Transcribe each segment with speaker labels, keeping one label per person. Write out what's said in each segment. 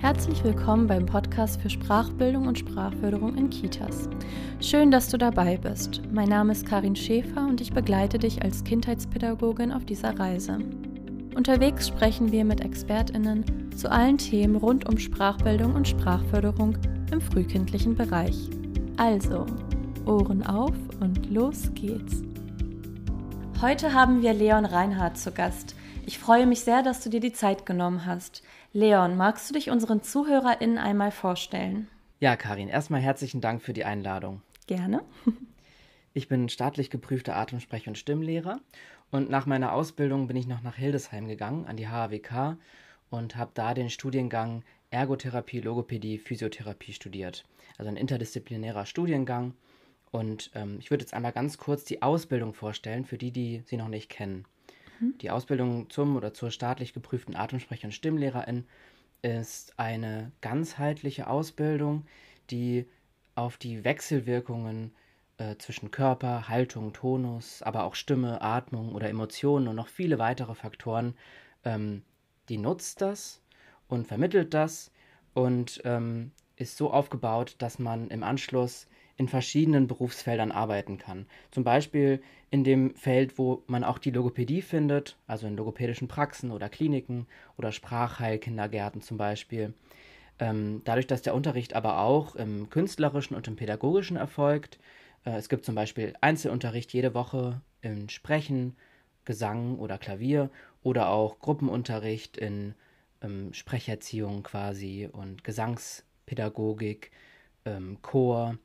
Speaker 1: Herzlich willkommen beim Podcast für Sprachbildung und Sprachförderung in Kitas. Schön, dass du dabei bist. Mein Name ist Karin Schäfer und ich begleite dich als Kindheitspädagogin auf dieser Reise. Unterwegs sprechen wir mit ExpertInnen zu allen Themen rund um Sprachbildung und Sprachförderung im frühkindlichen Bereich. Also, Ohren auf und los geht's. Heute haben wir Leon Reinhardt zu Gast. Ich freue mich sehr, dass du dir die Zeit genommen hast. Leon, magst du dich unseren ZuhörerInnen einmal vorstellen?
Speaker 2: Ja, Karin, erstmal herzlichen Dank für die Einladung.
Speaker 1: Gerne.
Speaker 2: ich bin staatlich geprüfter Atemsprech- und Stimmlehrer und nach meiner Ausbildung bin ich noch nach Hildesheim gegangen, an die HAWK und habe da den Studiengang Ergotherapie, Logopädie, Physiotherapie studiert. Also ein interdisziplinärer Studiengang. Und ähm, ich würde jetzt einmal ganz kurz die Ausbildung vorstellen, für die, die sie noch nicht kennen. Mhm. Die Ausbildung zum oder zur staatlich geprüften Atemsprecher- und Stimmlehrerin ist eine ganzheitliche Ausbildung, die auf die Wechselwirkungen äh, zwischen Körper, Haltung, Tonus, aber auch Stimme, Atmung oder Emotionen und noch viele weitere Faktoren, ähm, die nutzt das und vermittelt das und ähm, ist so aufgebaut, dass man im Anschluss in verschiedenen Berufsfeldern arbeiten kann. Zum Beispiel in dem Feld, wo man auch die Logopädie findet, also in logopädischen Praxen oder Kliniken oder Sprachheilkindergärten zum Beispiel. Ähm, dadurch, dass der Unterricht aber auch im künstlerischen und im pädagogischen erfolgt. Äh, es gibt zum Beispiel Einzelunterricht jede Woche in Sprechen, Gesang oder Klavier oder auch Gruppenunterricht in ähm, Sprecherziehung quasi und Gesangspädagogik, ähm, Chor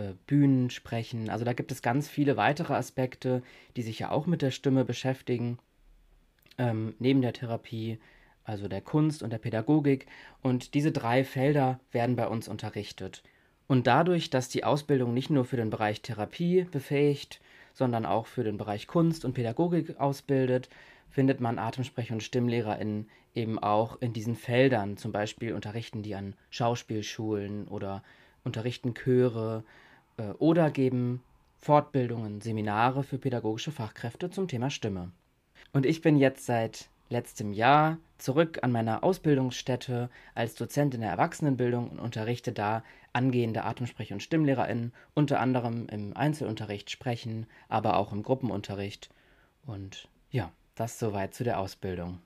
Speaker 2: äh, Bühnen sprechen. Also da gibt es ganz viele weitere Aspekte, die sich ja auch mit der Stimme beschäftigen, ähm, neben der Therapie, also der Kunst und der Pädagogik. Und diese drei Felder werden bei uns unterrichtet. Und dadurch, dass die Ausbildung nicht nur für den Bereich Therapie befähigt, sondern auch für den Bereich Kunst und Pädagogik ausbildet, findet man Atemsprech- und StimmlehrerInnen eben auch in diesen Feldern. Zum Beispiel unterrichten die an Schauspielschulen oder unterrichten Chöre oder geben Fortbildungen, Seminare für pädagogische Fachkräfte zum Thema Stimme. Und ich bin jetzt seit letztem Jahr zurück an meiner Ausbildungsstätte als Dozent in der Erwachsenenbildung und unterrichte da angehende Atemsprech- und StimmlehrerInnen, unter anderem im Einzelunterricht sprechen, aber auch im Gruppenunterricht. Und ja, das soweit zu der Ausbildung.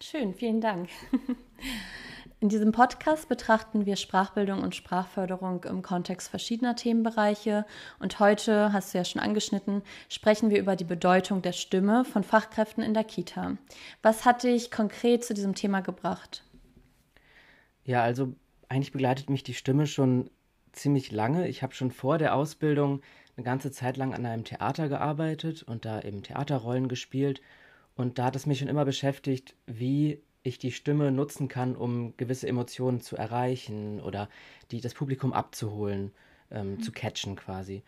Speaker 1: Schön, vielen Dank. In diesem Podcast betrachten wir Sprachbildung und Sprachförderung im Kontext verschiedener Themenbereiche. Und heute, hast du ja schon angeschnitten, sprechen wir über die Bedeutung der Stimme von Fachkräften in der Kita. Was hat dich konkret zu diesem Thema gebracht?
Speaker 2: Ja, also eigentlich begleitet mich die Stimme schon ziemlich lange. Ich habe schon vor der Ausbildung eine ganze Zeit lang an einem Theater gearbeitet und da eben Theaterrollen gespielt. Und da hat es mich schon immer beschäftigt, wie ich die Stimme nutzen kann, um gewisse Emotionen zu erreichen oder die das Publikum abzuholen, ähm, mhm. zu catchen quasi.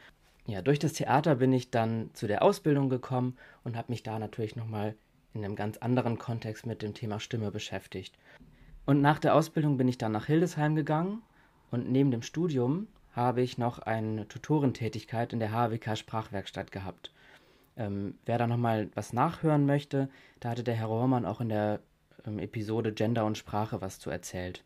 Speaker 2: Ja, durch das Theater bin ich dann zu der Ausbildung gekommen und habe mich da natürlich nochmal in einem ganz anderen Kontext mit dem Thema Stimme beschäftigt. Und nach der Ausbildung bin ich dann nach Hildesheim gegangen und neben dem Studium habe ich noch eine Tutorentätigkeit in der HWK Sprachwerkstatt gehabt. Ähm, wer da nochmal was nachhören möchte, da hatte der Herr Rohrmann auch in der ähm, Episode Gender und Sprache was zu erzählt.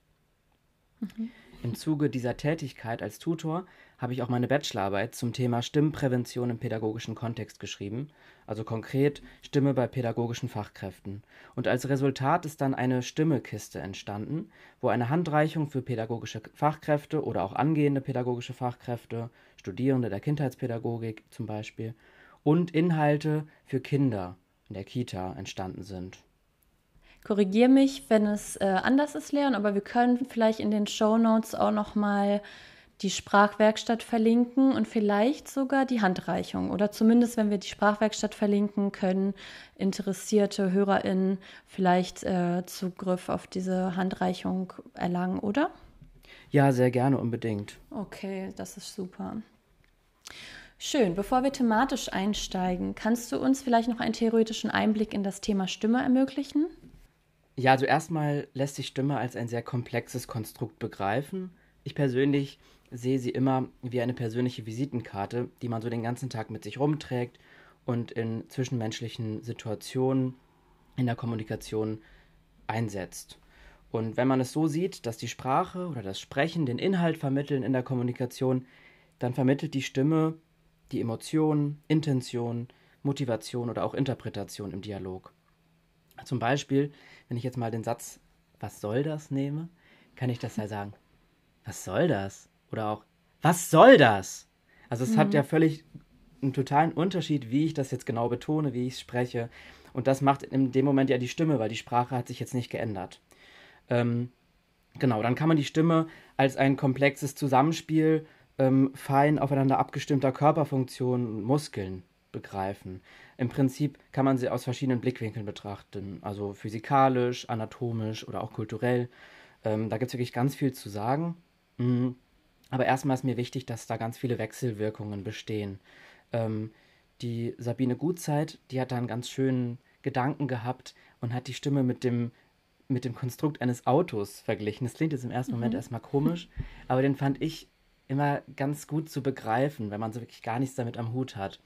Speaker 2: Mhm. Im Zuge dieser Tätigkeit als Tutor habe ich auch meine Bachelorarbeit zum Thema Stimmprävention im pädagogischen Kontext geschrieben, also konkret Stimme bei pädagogischen Fachkräften. Und als Resultat ist dann eine Stimmekiste entstanden, wo eine Handreichung für pädagogische Fachkräfte oder auch angehende pädagogische Fachkräfte, Studierende der Kindheitspädagogik zum Beispiel, und Inhalte für Kinder in der Kita entstanden sind.
Speaker 1: Korrigiere mich, wenn es äh, anders ist, Leon, aber wir können vielleicht in den Show Notes auch noch mal die Sprachwerkstatt verlinken und vielleicht sogar die Handreichung oder zumindest, wenn wir die Sprachwerkstatt verlinken, können interessierte HörerInnen vielleicht äh, Zugriff auf diese Handreichung erlangen, oder?
Speaker 2: Ja, sehr gerne, unbedingt.
Speaker 1: Okay, das ist super. Schön. Bevor wir thematisch einsteigen, kannst du uns vielleicht noch einen theoretischen Einblick in das Thema Stimme ermöglichen?
Speaker 2: Ja, also erstmal lässt sich Stimme als ein sehr komplexes Konstrukt begreifen. Ich persönlich sehe sie immer wie eine persönliche Visitenkarte, die man so den ganzen Tag mit sich rumträgt und in zwischenmenschlichen Situationen in der Kommunikation einsetzt. Und wenn man es so sieht, dass die Sprache oder das Sprechen den Inhalt vermitteln in der Kommunikation, dann vermittelt die Stimme die Emotion, Intention, Motivation oder auch Interpretation im Dialog. Zum Beispiel, wenn ich jetzt mal den Satz Was soll das nehme, kann ich das ja sagen, was soll das? Oder auch, was soll das? Also es mhm. hat ja völlig einen totalen Unterschied, wie ich das jetzt genau betone, wie ich es spreche. Und das macht in dem Moment ja die Stimme, weil die Sprache hat sich jetzt nicht geändert. Ähm, genau, dann kann man die Stimme als ein komplexes Zusammenspiel ähm, fein aufeinander abgestimmter Körperfunktionen und Muskeln begreifen. Im Prinzip kann man sie aus verschiedenen Blickwinkeln betrachten, also physikalisch, anatomisch oder auch kulturell. Ähm, da gibt es wirklich ganz viel zu sagen. Mhm. Aber erstmal ist mir wichtig, dass da ganz viele Wechselwirkungen bestehen. Ähm, die Sabine Gutzeit, die hat da einen ganz schönen Gedanken gehabt und hat die Stimme mit dem, mit dem Konstrukt eines Autos verglichen. Das klingt jetzt im ersten Moment mhm. erstmal komisch, aber den fand ich immer ganz gut zu begreifen, wenn man so wirklich gar nichts damit am Hut hat.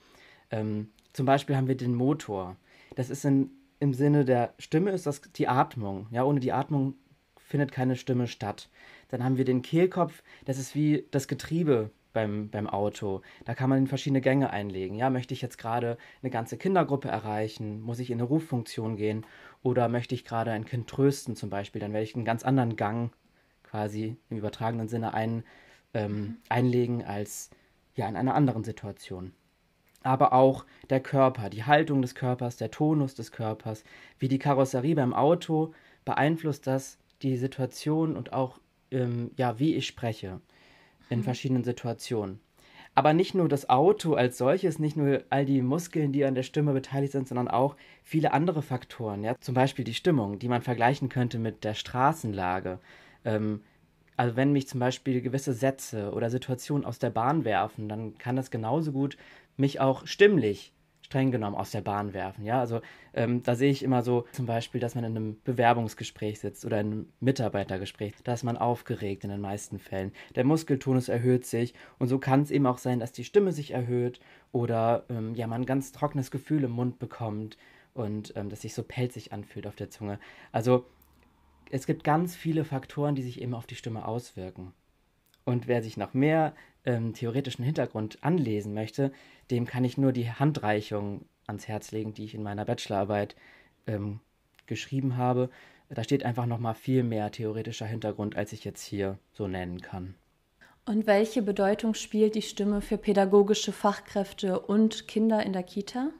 Speaker 2: Ähm, zum Beispiel haben wir den Motor. Das ist in, im Sinne der Stimme ist das die Atmung. Ja, ohne die Atmung findet keine Stimme statt. Dann haben wir den Kehlkopf, das ist wie das Getriebe beim, beim Auto. Da kann man in verschiedene Gänge einlegen. Ja, möchte ich jetzt gerade eine ganze Kindergruppe erreichen? Muss ich in eine Ruffunktion gehen? Oder möchte ich gerade ein Kind trösten zum Beispiel? Dann werde ich einen ganz anderen Gang quasi im übertragenen Sinne ein, ähm, einlegen als ja in einer anderen Situation. Aber auch der Körper, die Haltung des Körpers, der Tonus des Körpers, wie die Karosserie beim Auto beeinflusst das die Situation und auch ähm, ja wie ich spreche in mhm. verschiedenen Situationen. Aber nicht nur das Auto als solches, nicht nur all die Muskeln, die an der Stimme beteiligt sind, sondern auch viele andere Faktoren. Ja? Zum Beispiel die Stimmung, die man vergleichen könnte mit der Straßenlage. Ähm, also wenn mich zum Beispiel gewisse Sätze oder Situationen aus der Bahn werfen, dann kann das genauso gut mich auch stimmlich streng genommen aus der Bahn werfen. Ja, also ähm, da sehe ich immer so zum Beispiel, dass man in einem Bewerbungsgespräch sitzt oder in einem Mitarbeitergespräch, da ist man aufgeregt in den meisten Fällen. Der Muskeltonus erhöht sich und so kann es eben auch sein, dass die Stimme sich erhöht oder ähm, ja man ein ganz trockenes Gefühl im Mund bekommt und ähm, das sich so pelzig anfühlt auf der Zunge. Also es gibt ganz viele Faktoren, die sich eben auf die Stimme auswirken. Und wer sich noch mehr ähm, theoretischen Hintergrund anlesen möchte, dem kann ich nur die Handreichung ans Herz legen, die ich in meiner Bachelorarbeit ähm, geschrieben habe. Da steht einfach noch mal viel mehr theoretischer Hintergrund, als ich jetzt hier so nennen kann.
Speaker 1: Und welche Bedeutung spielt die Stimme für pädagogische Fachkräfte und Kinder in der Kita?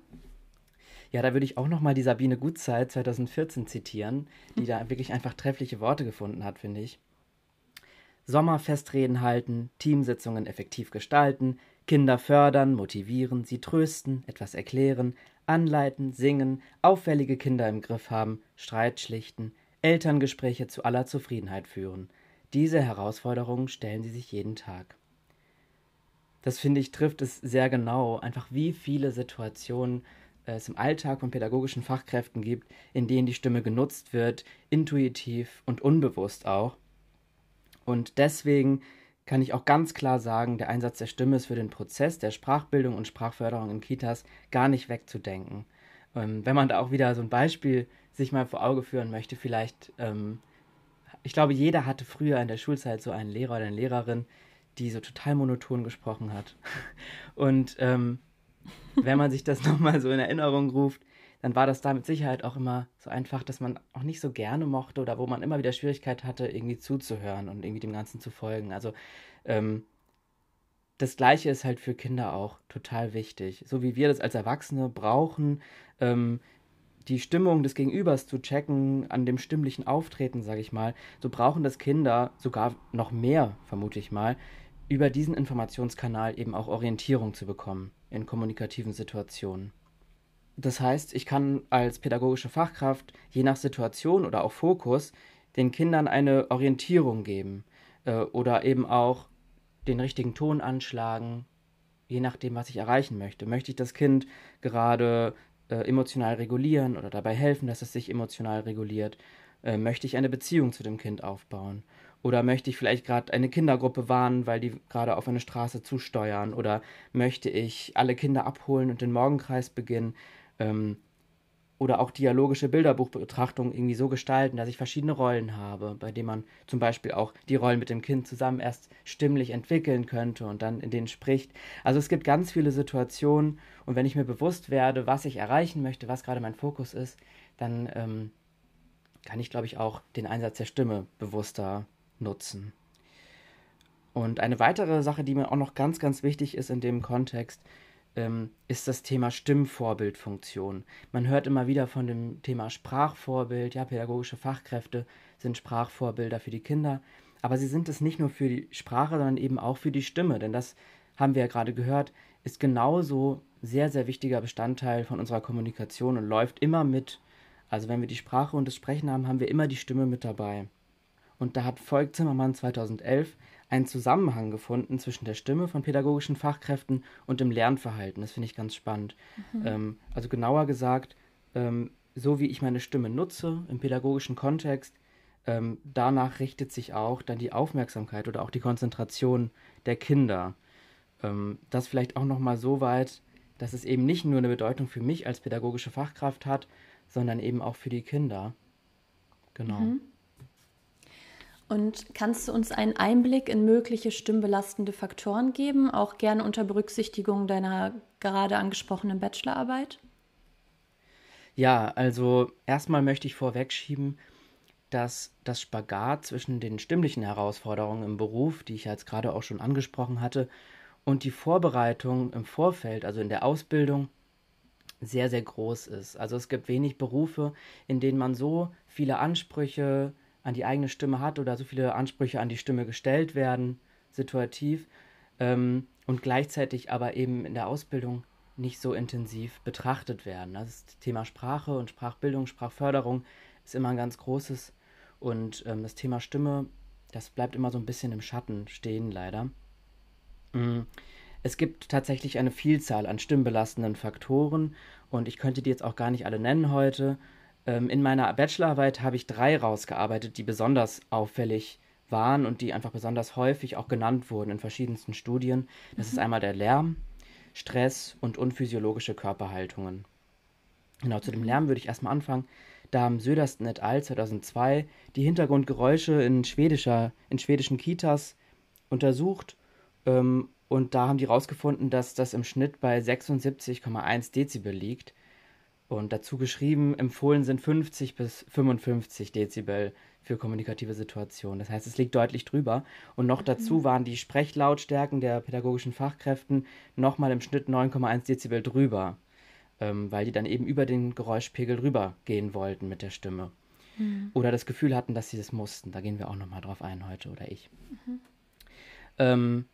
Speaker 2: Ja, da würde ich auch noch mal die Sabine Gutzeit 2014 zitieren, die da wirklich einfach treffliche Worte gefunden hat, finde ich. Sommerfestreden halten, Teamsitzungen effektiv gestalten, Kinder fördern, motivieren, sie trösten, etwas erklären, anleiten, singen, auffällige Kinder im Griff haben, Streit schlichten, Elterngespräche zu aller Zufriedenheit führen. Diese Herausforderungen stellen sie sich jeden Tag. Das finde ich trifft es sehr genau, einfach wie viele Situationen es im Alltag von pädagogischen Fachkräften gibt, in denen die Stimme genutzt wird, intuitiv und unbewusst auch. Und deswegen kann ich auch ganz klar sagen, der Einsatz der Stimme ist für den Prozess der Sprachbildung und Sprachförderung in Kitas gar nicht wegzudenken. Ähm, wenn man da auch wieder so ein Beispiel sich mal vor Auge führen möchte, vielleicht, ähm, ich glaube, jeder hatte früher in der Schulzeit so einen Lehrer oder eine Lehrerin, die so total monoton gesprochen hat. Und ähm, wenn man sich das nochmal so in Erinnerung ruft, dann war das da mit Sicherheit auch immer so einfach, dass man auch nicht so gerne mochte oder wo man immer wieder Schwierigkeit hatte, irgendwie zuzuhören und irgendwie dem Ganzen zu folgen. Also ähm, das Gleiche ist halt für Kinder auch total wichtig. So wie wir das als Erwachsene brauchen, ähm, die Stimmung des Gegenübers zu checken, an dem stimmlichen Auftreten, sage ich mal, so brauchen das Kinder sogar noch mehr, vermute ich mal, über diesen Informationskanal eben auch Orientierung zu bekommen in kommunikativen Situationen. Das heißt, ich kann als pädagogische Fachkraft je nach Situation oder auch Fokus den Kindern eine Orientierung geben äh, oder eben auch den richtigen Ton anschlagen, je nachdem, was ich erreichen möchte. Möchte ich das Kind gerade äh, emotional regulieren oder dabei helfen, dass es sich emotional reguliert? Äh, möchte ich eine Beziehung zu dem Kind aufbauen? Oder möchte ich vielleicht gerade eine Kindergruppe warnen, weil die gerade auf eine Straße zusteuern? Oder möchte ich alle Kinder abholen und den Morgenkreis beginnen? Ähm, oder auch dialogische Bilderbuchbetrachtung irgendwie so gestalten, dass ich verschiedene Rollen habe, bei denen man zum Beispiel auch die Rollen mit dem Kind zusammen erst stimmlich entwickeln könnte und dann in denen spricht. Also es gibt ganz viele Situationen und wenn ich mir bewusst werde, was ich erreichen möchte, was gerade mein Fokus ist, dann ähm, kann ich, glaube ich, auch den Einsatz der Stimme bewusster nutzen. Und eine weitere Sache, die mir auch noch ganz, ganz wichtig ist in dem Kontext, ähm, ist das Thema Stimmvorbildfunktion. Man hört immer wieder von dem Thema Sprachvorbild, ja, pädagogische Fachkräfte sind Sprachvorbilder für die Kinder, aber sie sind es nicht nur für die Sprache, sondern eben auch für die Stimme, denn das haben wir ja gerade gehört, ist genauso sehr, sehr wichtiger Bestandteil von unserer Kommunikation und läuft immer mit. Also wenn wir die Sprache und das Sprechen haben, haben wir immer die Stimme mit dabei. Und da hat Volk Zimmermann 2011 einen Zusammenhang gefunden zwischen der Stimme von pädagogischen Fachkräften und dem Lernverhalten. Das finde ich ganz spannend. Mhm. Ähm, also genauer gesagt, ähm, so wie ich meine Stimme nutze im pädagogischen Kontext, ähm, danach richtet sich auch dann die Aufmerksamkeit oder auch die Konzentration der Kinder. Ähm, das vielleicht auch nochmal so weit, dass es eben nicht nur eine Bedeutung für mich als pädagogische Fachkraft hat, sondern eben auch für die Kinder. Genau. Mhm.
Speaker 1: Und kannst du uns einen Einblick in mögliche stimmbelastende Faktoren geben, auch gerne unter Berücksichtigung deiner gerade angesprochenen Bachelorarbeit?
Speaker 2: Ja, also erstmal möchte ich vorwegschieben, dass das Spagat zwischen den stimmlichen Herausforderungen im Beruf, die ich jetzt gerade auch schon angesprochen hatte, und die Vorbereitung im Vorfeld, also in der Ausbildung, sehr, sehr groß ist. Also es gibt wenig Berufe, in denen man so viele Ansprüche an die eigene Stimme hat oder so viele Ansprüche an die Stimme gestellt werden, situativ, ähm, und gleichzeitig aber eben in der Ausbildung nicht so intensiv betrachtet werden. Das Thema Sprache und Sprachbildung, Sprachförderung ist immer ein ganz großes und ähm, das Thema Stimme, das bleibt immer so ein bisschen im Schatten stehen, leider. Mhm. Es gibt tatsächlich eine Vielzahl an stimmbelastenden Faktoren und ich könnte die jetzt auch gar nicht alle nennen heute. Ähm, in meiner Bachelorarbeit habe ich drei rausgearbeitet, die besonders auffällig waren und die einfach besonders häufig auch genannt wurden in verschiedensten Studien. Das mhm. ist einmal der Lärm, Stress und unphysiologische Körperhaltungen. Genau, zu dem mhm. Lärm würde ich erstmal anfangen. Da haben Södersten et al. 2002 die Hintergrundgeräusche in, schwedischer, in schwedischen Kitas untersucht ähm, und da haben die herausgefunden, dass das im Schnitt bei 76,1 Dezibel liegt. Und dazu geschrieben, empfohlen sind 50 bis 55 Dezibel für kommunikative Situationen. Das heißt, es liegt deutlich drüber. Und noch dazu mhm. waren die Sprechlautstärken der pädagogischen Fachkräften nochmal im Schnitt 9,1 Dezibel drüber, ähm, weil die dann eben über den Geräuschpegel drüber gehen wollten mit der Stimme. Mhm. Oder das Gefühl hatten, dass sie das mussten. Da gehen wir auch nochmal drauf ein heute oder ich. Mhm. Ähm,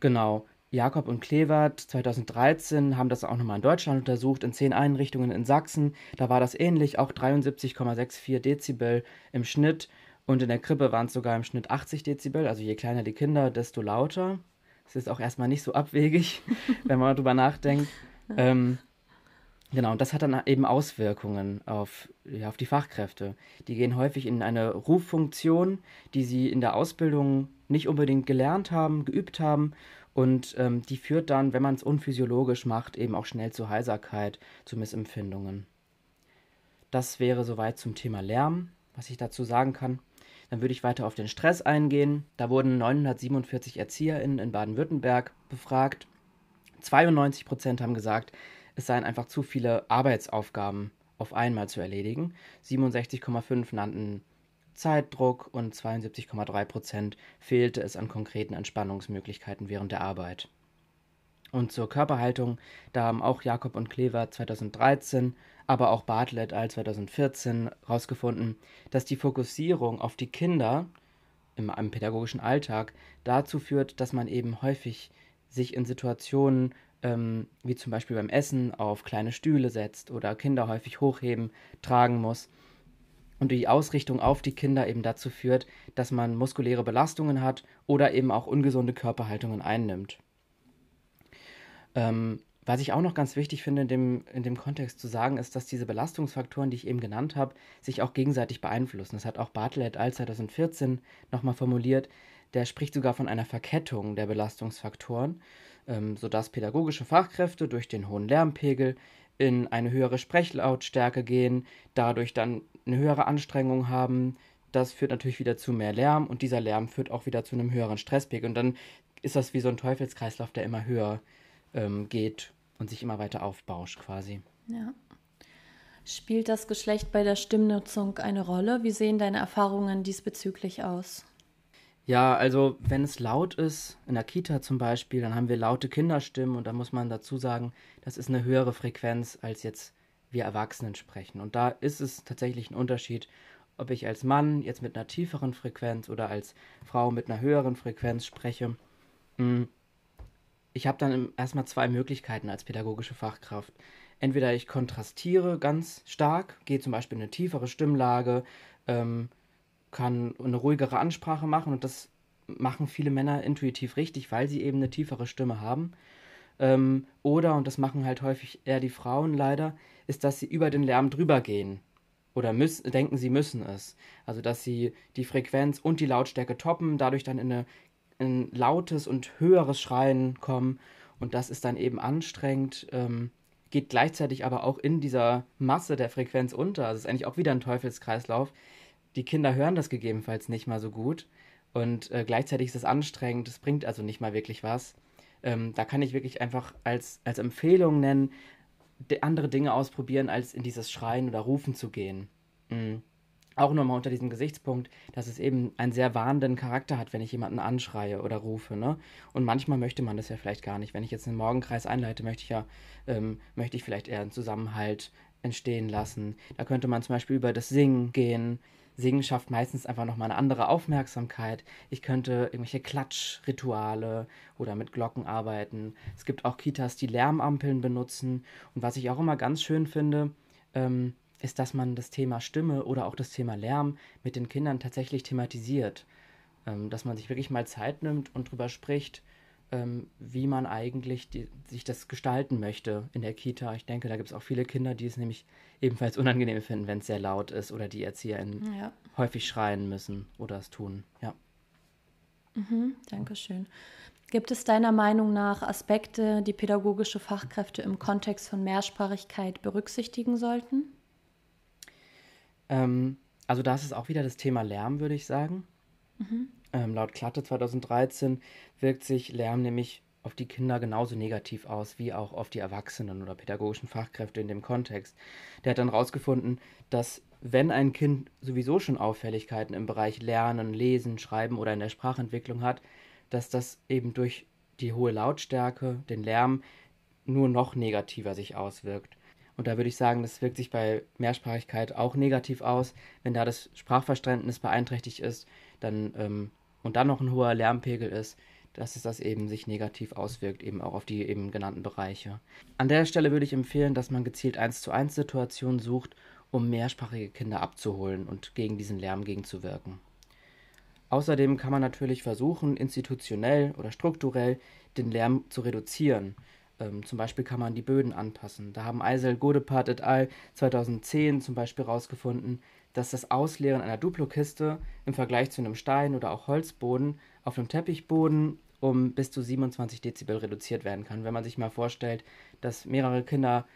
Speaker 2: genau. Jakob und Klevert 2013 haben das auch nochmal in Deutschland untersucht, in zehn Einrichtungen in Sachsen. Da war das ähnlich, auch 73,64 Dezibel im Schnitt. Und in der Krippe waren es sogar im Schnitt 80 Dezibel. Also je kleiner die Kinder, desto lauter. Das ist auch erstmal nicht so abwegig, wenn man darüber nachdenkt. Ähm, genau, und das hat dann eben Auswirkungen auf, ja, auf die Fachkräfte. Die gehen häufig in eine Ruffunktion, die sie in der Ausbildung nicht unbedingt gelernt haben, geübt haben und ähm, die führt dann, wenn man es unphysiologisch macht, eben auch schnell zu Heiserkeit, zu Missempfindungen. Das wäre soweit zum Thema Lärm, was ich dazu sagen kann. Dann würde ich weiter auf den Stress eingehen. Da wurden 947 ErzieherInnen in Baden-Württemberg befragt. 92 Prozent haben gesagt, es seien einfach zu viele Arbeitsaufgaben auf einmal zu erledigen. 67,5 nannten Zeitdruck und 72,3 Prozent fehlte es an konkreten Entspannungsmöglichkeiten während der Arbeit. Und zur Körperhaltung, da haben auch Jakob und Klever 2013, aber auch Bartlett al 2014 herausgefunden, dass die Fokussierung auf die Kinder im, im pädagogischen Alltag dazu führt, dass man eben häufig sich in Situationen ähm, wie zum Beispiel beim Essen auf kleine Stühle setzt oder Kinder häufig hochheben, tragen muss und die Ausrichtung auf die Kinder eben dazu führt, dass man muskuläre Belastungen hat oder eben auch ungesunde Körperhaltungen einnimmt. Ähm, was ich auch noch ganz wichtig finde in dem, in dem Kontext zu sagen, ist, dass diese Belastungsfaktoren, die ich eben genannt habe, sich auch gegenseitig beeinflussen. Das hat auch Bartlett et al. 2014 nochmal formuliert. Der spricht sogar von einer Verkettung der Belastungsfaktoren, ähm, sodass pädagogische Fachkräfte durch den hohen Lärmpegel in eine höhere Sprechlautstärke gehen, dadurch dann eine höhere Anstrengung haben. Das führt natürlich wieder zu mehr Lärm und dieser Lärm führt auch wieder zu einem höheren Stresspegel. Und dann ist das wie so ein Teufelskreislauf, der immer höher ähm, geht und sich immer weiter aufbauscht quasi.
Speaker 1: Ja. Spielt das Geschlecht bei der Stimmnutzung eine Rolle? Wie sehen deine Erfahrungen diesbezüglich aus?
Speaker 2: Ja, also wenn es laut ist, in der Kita zum Beispiel, dann haben wir laute Kinderstimmen und da muss man dazu sagen, das ist eine höhere Frequenz, als jetzt wir Erwachsenen sprechen. Und da ist es tatsächlich ein Unterschied, ob ich als Mann jetzt mit einer tieferen Frequenz oder als Frau mit einer höheren Frequenz spreche. Hm, ich habe dann erstmal zwei Möglichkeiten als pädagogische Fachkraft. Entweder ich kontrastiere ganz stark, gehe zum Beispiel in eine tiefere Stimmlage, ähm, kann eine ruhigere Ansprache machen und das machen viele Männer intuitiv richtig, weil sie eben eine tiefere Stimme haben. Ähm, oder, und das machen halt häufig eher die Frauen leider, ist, dass sie über den Lärm drüber gehen. Oder müssen, denken, sie müssen es. Also, dass sie die Frequenz und die Lautstärke toppen, dadurch dann in, eine, in ein lautes und höheres Schreien kommen. Und das ist dann eben anstrengend, ähm, geht gleichzeitig aber auch in dieser Masse der Frequenz unter. Also, es ist eigentlich auch wieder ein Teufelskreislauf die Kinder hören das gegebenenfalls nicht mal so gut und äh, gleichzeitig ist es anstrengend, es bringt also nicht mal wirklich was. Ähm, da kann ich wirklich einfach als, als Empfehlung nennen, andere Dinge ausprobieren, als in dieses Schreien oder Rufen zu gehen. Mhm. Auch nochmal unter diesem Gesichtspunkt, dass es eben einen sehr warnenden Charakter hat, wenn ich jemanden anschreie oder rufe. Ne? Und manchmal möchte man das ja vielleicht gar nicht. Wenn ich jetzt einen Morgenkreis einleite, möchte ich ja, ähm, möchte ich vielleicht eher einen Zusammenhalt entstehen lassen. Da könnte man zum Beispiel über das Singen gehen, Singen schafft meistens einfach nochmal eine andere Aufmerksamkeit. Ich könnte irgendwelche Klatschrituale oder mit Glocken arbeiten. Es gibt auch Kitas, die Lärmampeln benutzen. Und was ich auch immer ganz schön finde, ähm, ist, dass man das Thema Stimme oder auch das Thema Lärm mit den Kindern tatsächlich thematisiert. Ähm, dass man sich wirklich mal Zeit nimmt und drüber spricht, wie man eigentlich die, sich das gestalten möchte in der Kita. Ich denke, da gibt es auch viele Kinder, die es nämlich ebenfalls unangenehm finden, wenn es sehr laut ist oder die ErzieherInnen ja. häufig schreien müssen oder es tun. Ja.
Speaker 1: Mhm, Dankeschön. Gibt es deiner Meinung nach Aspekte, die pädagogische Fachkräfte im Kontext von Mehrsprachigkeit berücksichtigen sollten?
Speaker 2: Ähm, also das ist auch wieder das Thema Lärm, würde ich sagen. Mhm. Ähm, laut Klatte 2013 wirkt sich Lärm nämlich auf die Kinder genauso negativ aus wie auch auf die Erwachsenen oder pädagogischen Fachkräfte in dem Kontext. Der hat dann herausgefunden, dass wenn ein Kind sowieso schon Auffälligkeiten im Bereich Lernen, Lesen, Schreiben oder in der Sprachentwicklung hat, dass das eben durch die hohe Lautstärke, den Lärm, nur noch negativer sich auswirkt. Und da würde ich sagen, das wirkt sich bei Mehrsprachigkeit auch negativ aus. Wenn da das Sprachverständnis beeinträchtigt ist, dann ähm, und dann noch ein hoher Lärmpegel ist, dass es das eben sich negativ auswirkt, eben auch auf die eben genannten Bereiche. An der Stelle würde ich empfehlen, dass man gezielt 1 zu 1 Situationen sucht, um mehrsprachige Kinder abzuholen und gegen diesen Lärm gegenzuwirken. Außerdem kann man natürlich versuchen, institutionell oder strukturell den Lärm zu reduzieren. Ähm, zum Beispiel kann man die Böden anpassen. Da haben Eisel, Godepart et al. 2010 zum Beispiel herausgefunden, dass das Ausleeren einer Duplokiste im Vergleich zu einem Stein- oder auch Holzboden auf einem Teppichboden um bis zu 27 Dezibel reduziert werden kann. Wenn man sich mal vorstellt, dass mehrere Kinder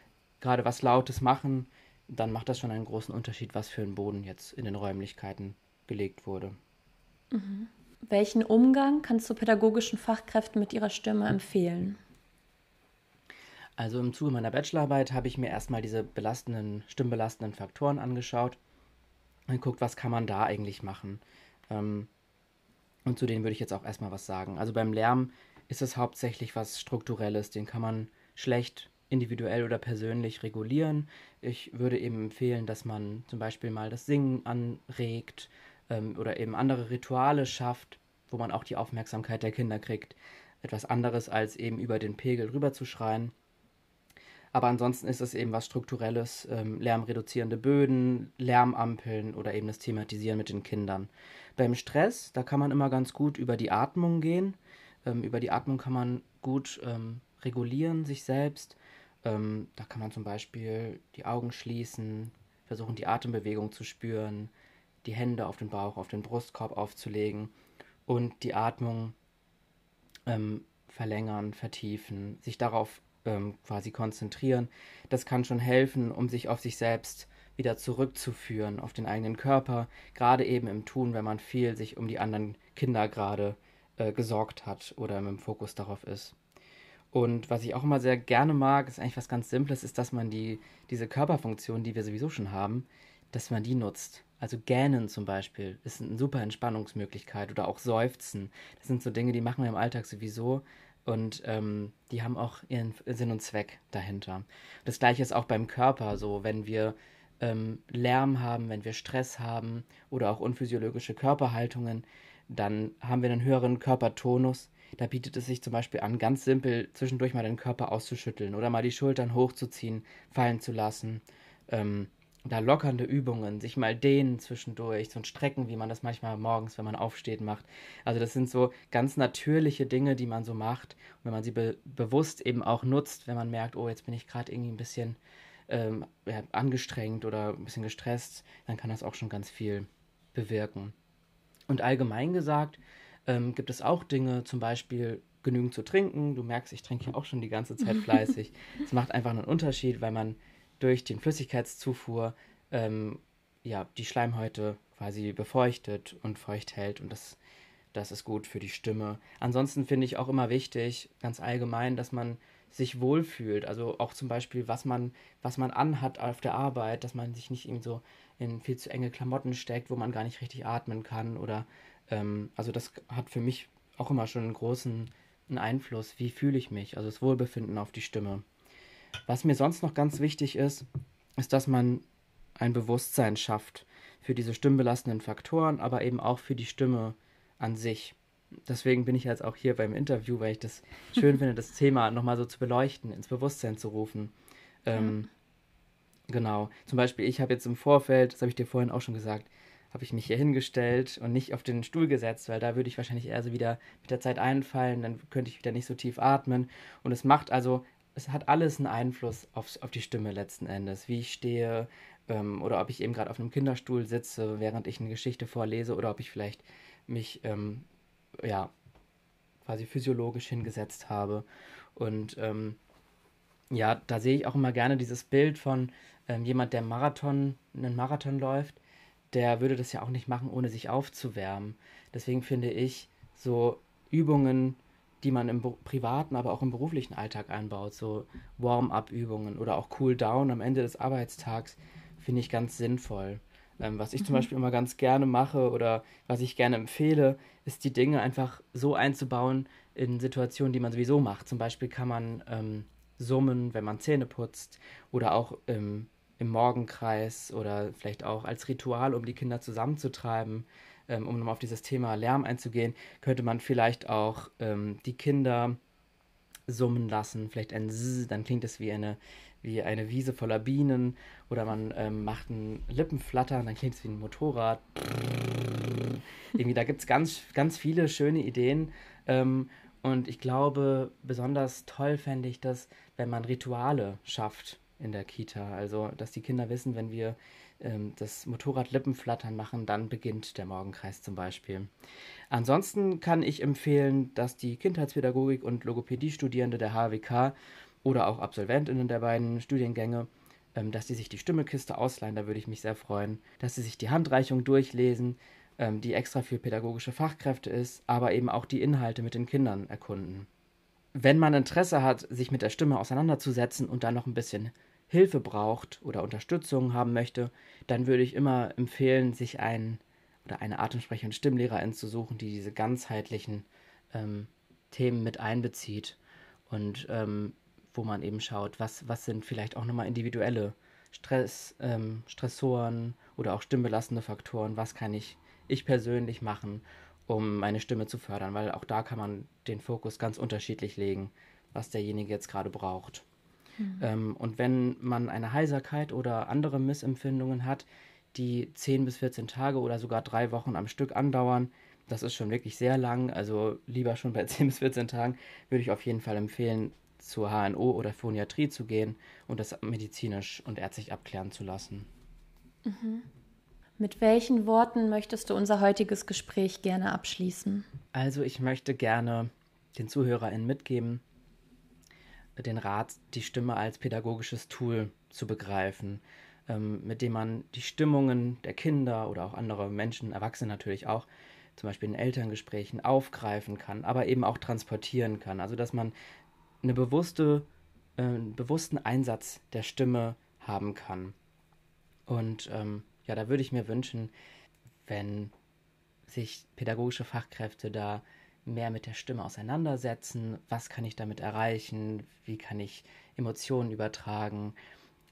Speaker 2: gerade was Lautes machen, dann macht das schon einen großen Unterschied, was für ein Boden jetzt in den Räumlichkeiten gelegt wurde.
Speaker 1: Mhm. Welchen Umgang kannst du pädagogischen Fachkräften mit ihrer Stimme empfehlen?
Speaker 2: Also im Zuge meiner Bachelorarbeit habe ich mir erstmal diese belastenden, stimmbelastenden Faktoren angeschaut und geguckt, was kann man da eigentlich machen. Ähm, und zu denen würde ich jetzt auch erstmal was sagen. Also beim Lärm ist es hauptsächlich was Strukturelles, den kann man schlecht individuell oder persönlich regulieren. Ich würde eben empfehlen, dass man zum Beispiel mal das Singen anregt ähm, oder eben andere Rituale schafft, wo man auch die Aufmerksamkeit der Kinder kriegt. Etwas anderes als eben über den Pegel rüber zu schreien. Aber ansonsten ist es eben was Strukturelles, ähm, lärmreduzierende Böden, Lärmampeln oder eben das Thematisieren mit den Kindern. Beim Stress, da kann man immer ganz gut über die Atmung gehen. Ähm, über die Atmung kann man gut ähm, regulieren, sich selbst. Ähm, da kann man zum Beispiel die Augen schließen, versuchen die Atembewegung zu spüren, die Hände auf den Bauch, auf den Brustkorb aufzulegen und die Atmung ähm, verlängern, vertiefen, sich darauf ähm, quasi konzentrieren. Das kann schon helfen, um sich auf sich selbst wieder zurückzuführen, auf den eigenen Körper, gerade eben im Tun, wenn man viel sich um die anderen Kinder gerade äh, gesorgt hat oder mit dem Fokus darauf ist. Und was ich auch immer sehr gerne mag, ist eigentlich was ganz Simples, ist, dass man die, diese Körperfunktion, die wir sowieso schon haben, dass man die nutzt. Also Gähnen zum Beispiel ist eine super Entspannungsmöglichkeit oder auch Seufzen. Das sind so Dinge, die machen wir im Alltag sowieso und ähm, die haben auch ihren Sinn und Zweck dahinter. Das gleiche ist auch beim Körper so, wenn wir ähm, Lärm haben, wenn wir Stress haben oder auch unphysiologische Körperhaltungen, dann haben wir einen höheren Körpertonus. Da bietet es sich zum Beispiel an, ganz simpel zwischendurch mal den Körper auszuschütteln oder mal die Schultern hochzuziehen, fallen zu lassen. Ähm, da lockernde Übungen, sich mal dehnen zwischendurch, so ein Strecken, wie man das manchmal morgens, wenn man aufsteht, macht. Also das sind so ganz natürliche Dinge, die man so macht. Und wenn man sie be bewusst eben auch nutzt, wenn man merkt, oh, jetzt bin ich gerade irgendwie ein bisschen ähm, ja, angestrengt oder ein bisschen gestresst, dann kann das auch schon ganz viel bewirken. Und allgemein gesagt ähm, gibt es auch Dinge, zum Beispiel genügend zu trinken. Du merkst, ich trinke ja auch schon die ganze Zeit fleißig. Es macht einfach einen Unterschied, weil man durch den Flüssigkeitszufuhr ähm, ja, die Schleimhäute quasi befeuchtet und feucht hält und das, das ist gut für die Stimme. Ansonsten finde ich auch immer wichtig, ganz allgemein, dass man sich wohlfühlt. Also auch zum Beispiel, was man, was man anhat auf der Arbeit, dass man sich nicht irgendwie so in viel zu enge Klamotten steckt, wo man gar nicht richtig atmen kann. Oder ähm, also das hat für mich auch immer schon einen großen einen Einfluss. Wie fühle ich mich? Also das Wohlbefinden auf die Stimme. Was mir sonst noch ganz wichtig ist, ist, dass man ein Bewusstsein schafft für diese stimmbelastenden Faktoren, aber eben auch für die Stimme an sich. Deswegen bin ich jetzt auch hier beim Interview, weil ich das schön finde, das Thema nochmal so zu beleuchten, ins Bewusstsein zu rufen. Ähm, genau. Zum Beispiel, ich habe jetzt im Vorfeld, das habe ich dir vorhin auch schon gesagt, habe ich mich hier hingestellt und nicht auf den Stuhl gesetzt, weil da würde ich wahrscheinlich eher so wieder mit der Zeit einfallen, dann könnte ich wieder nicht so tief atmen. Und es macht also es hat alles einen Einfluss auf, auf die Stimme letzten Endes, wie ich stehe ähm, oder ob ich eben gerade auf einem Kinderstuhl sitze, während ich eine Geschichte vorlese oder ob ich vielleicht mich ähm, ja quasi physiologisch hingesetzt habe. Und ähm, ja, da sehe ich auch immer gerne dieses Bild von ähm, jemand, der Marathon, einen Marathon läuft, der würde das ja auch nicht machen, ohne sich aufzuwärmen. Deswegen finde ich so Übungen die man im privaten, aber auch im beruflichen Alltag einbaut. So Warm-up-Übungen oder auch Cool-down am Ende des Arbeitstags finde ich ganz sinnvoll. Ähm, was ich mhm. zum Beispiel immer ganz gerne mache oder was ich gerne empfehle, ist die Dinge einfach so einzubauen in Situationen, die man sowieso macht. Zum Beispiel kann man ähm, summen, wenn man Zähne putzt oder auch ähm, im Morgenkreis oder vielleicht auch als Ritual, um die Kinder zusammenzutreiben ähm, um nochmal auf dieses Thema Lärm einzugehen, könnte man vielleicht auch ähm, die Kinder summen lassen, vielleicht ein Z, dann klingt es wie eine, wie eine Wiese voller Bienen oder man ähm, macht ein Lippenflattern, dann klingt es wie ein Motorrad. Irgendwie, da gibt es ganz, ganz viele schöne Ideen ähm, und ich glaube, besonders toll fände ich das, wenn man Rituale schafft in der Kita. Also, dass die Kinder wissen, wenn wir das Motorrad Lippenflattern machen, dann beginnt der Morgenkreis zum Beispiel. Ansonsten kann ich empfehlen, dass die Kindheitspädagogik und Logopädie-Studierende der HWK oder auch Absolventinnen der beiden Studiengänge, ähm, dass sie sich die Stimmekiste ausleihen, da würde ich mich sehr freuen, dass sie sich die Handreichung durchlesen, ähm, die extra für pädagogische Fachkräfte ist, aber eben auch die Inhalte mit den Kindern erkunden. Wenn man Interesse hat, sich mit der Stimme auseinanderzusetzen und dann noch ein bisschen Hilfe braucht oder Unterstützung haben möchte, dann würde ich immer empfehlen, sich einen oder eine Atemsprecher- und Stimmlehrerin zu suchen, die diese ganzheitlichen ähm, Themen mit einbezieht und ähm, wo man eben schaut, was, was sind vielleicht auch nochmal individuelle Stress, ähm, Stressoren oder auch stimmbelastende Faktoren, was kann ich, ich persönlich machen, um meine Stimme zu fördern, weil auch da kann man den Fokus ganz unterschiedlich legen, was derjenige jetzt gerade braucht. Mhm. Ähm, und wenn man eine Heiserkeit oder andere Missempfindungen hat, die 10 bis 14 Tage oder sogar drei Wochen am Stück andauern, das ist schon wirklich sehr lang, also lieber schon bei 10 bis 14 Tagen, würde ich auf jeden Fall empfehlen, zur HNO oder Phoniatrie zu gehen und das medizinisch und ärztlich abklären zu lassen.
Speaker 1: Mhm. Mit welchen Worten möchtest du unser heutiges Gespräch gerne abschließen?
Speaker 2: Also ich möchte gerne den ZuhörerInnen mitgeben, den Rat, die Stimme als pädagogisches Tool zu begreifen, ähm, mit dem man die Stimmungen der Kinder oder auch anderer Menschen, Erwachsene natürlich auch, zum Beispiel in Elterngesprächen aufgreifen kann, aber eben auch transportieren kann. Also dass man eine bewusste, äh, einen bewussten Einsatz der Stimme haben kann. Und ähm, ja, da würde ich mir wünschen, wenn sich pädagogische Fachkräfte da mehr mit der Stimme auseinandersetzen. Was kann ich damit erreichen? Wie kann ich Emotionen übertragen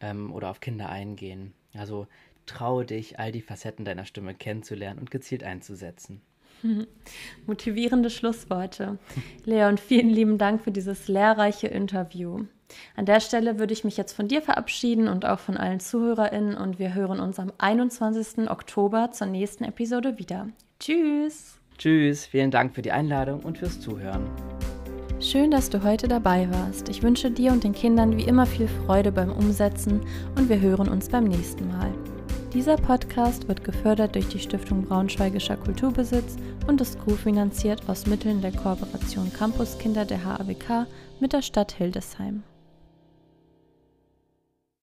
Speaker 2: ähm, oder auf Kinder eingehen? Also traue dich, all die Facetten deiner Stimme kennenzulernen und gezielt einzusetzen.
Speaker 1: Motivierende Schlussworte. Leon, vielen lieben Dank für dieses lehrreiche Interview. An der Stelle würde ich mich jetzt von dir verabschieden und auch von allen ZuhörerInnen und wir hören uns am 21. Oktober zur nächsten Episode wieder. Tschüss!
Speaker 2: Tschüss, vielen Dank für die Einladung und fürs Zuhören.
Speaker 1: Schön, dass du heute dabei warst. Ich wünsche dir und den Kindern wie immer viel Freude beim Umsetzen und wir hören uns beim nächsten Mal. Dieser Podcast wird gefördert durch die Stiftung Braunschweigischer Kulturbesitz und ist co-finanziert aus Mitteln der Kooperation Campuskinder der HAWK mit der Stadt Hildesheim.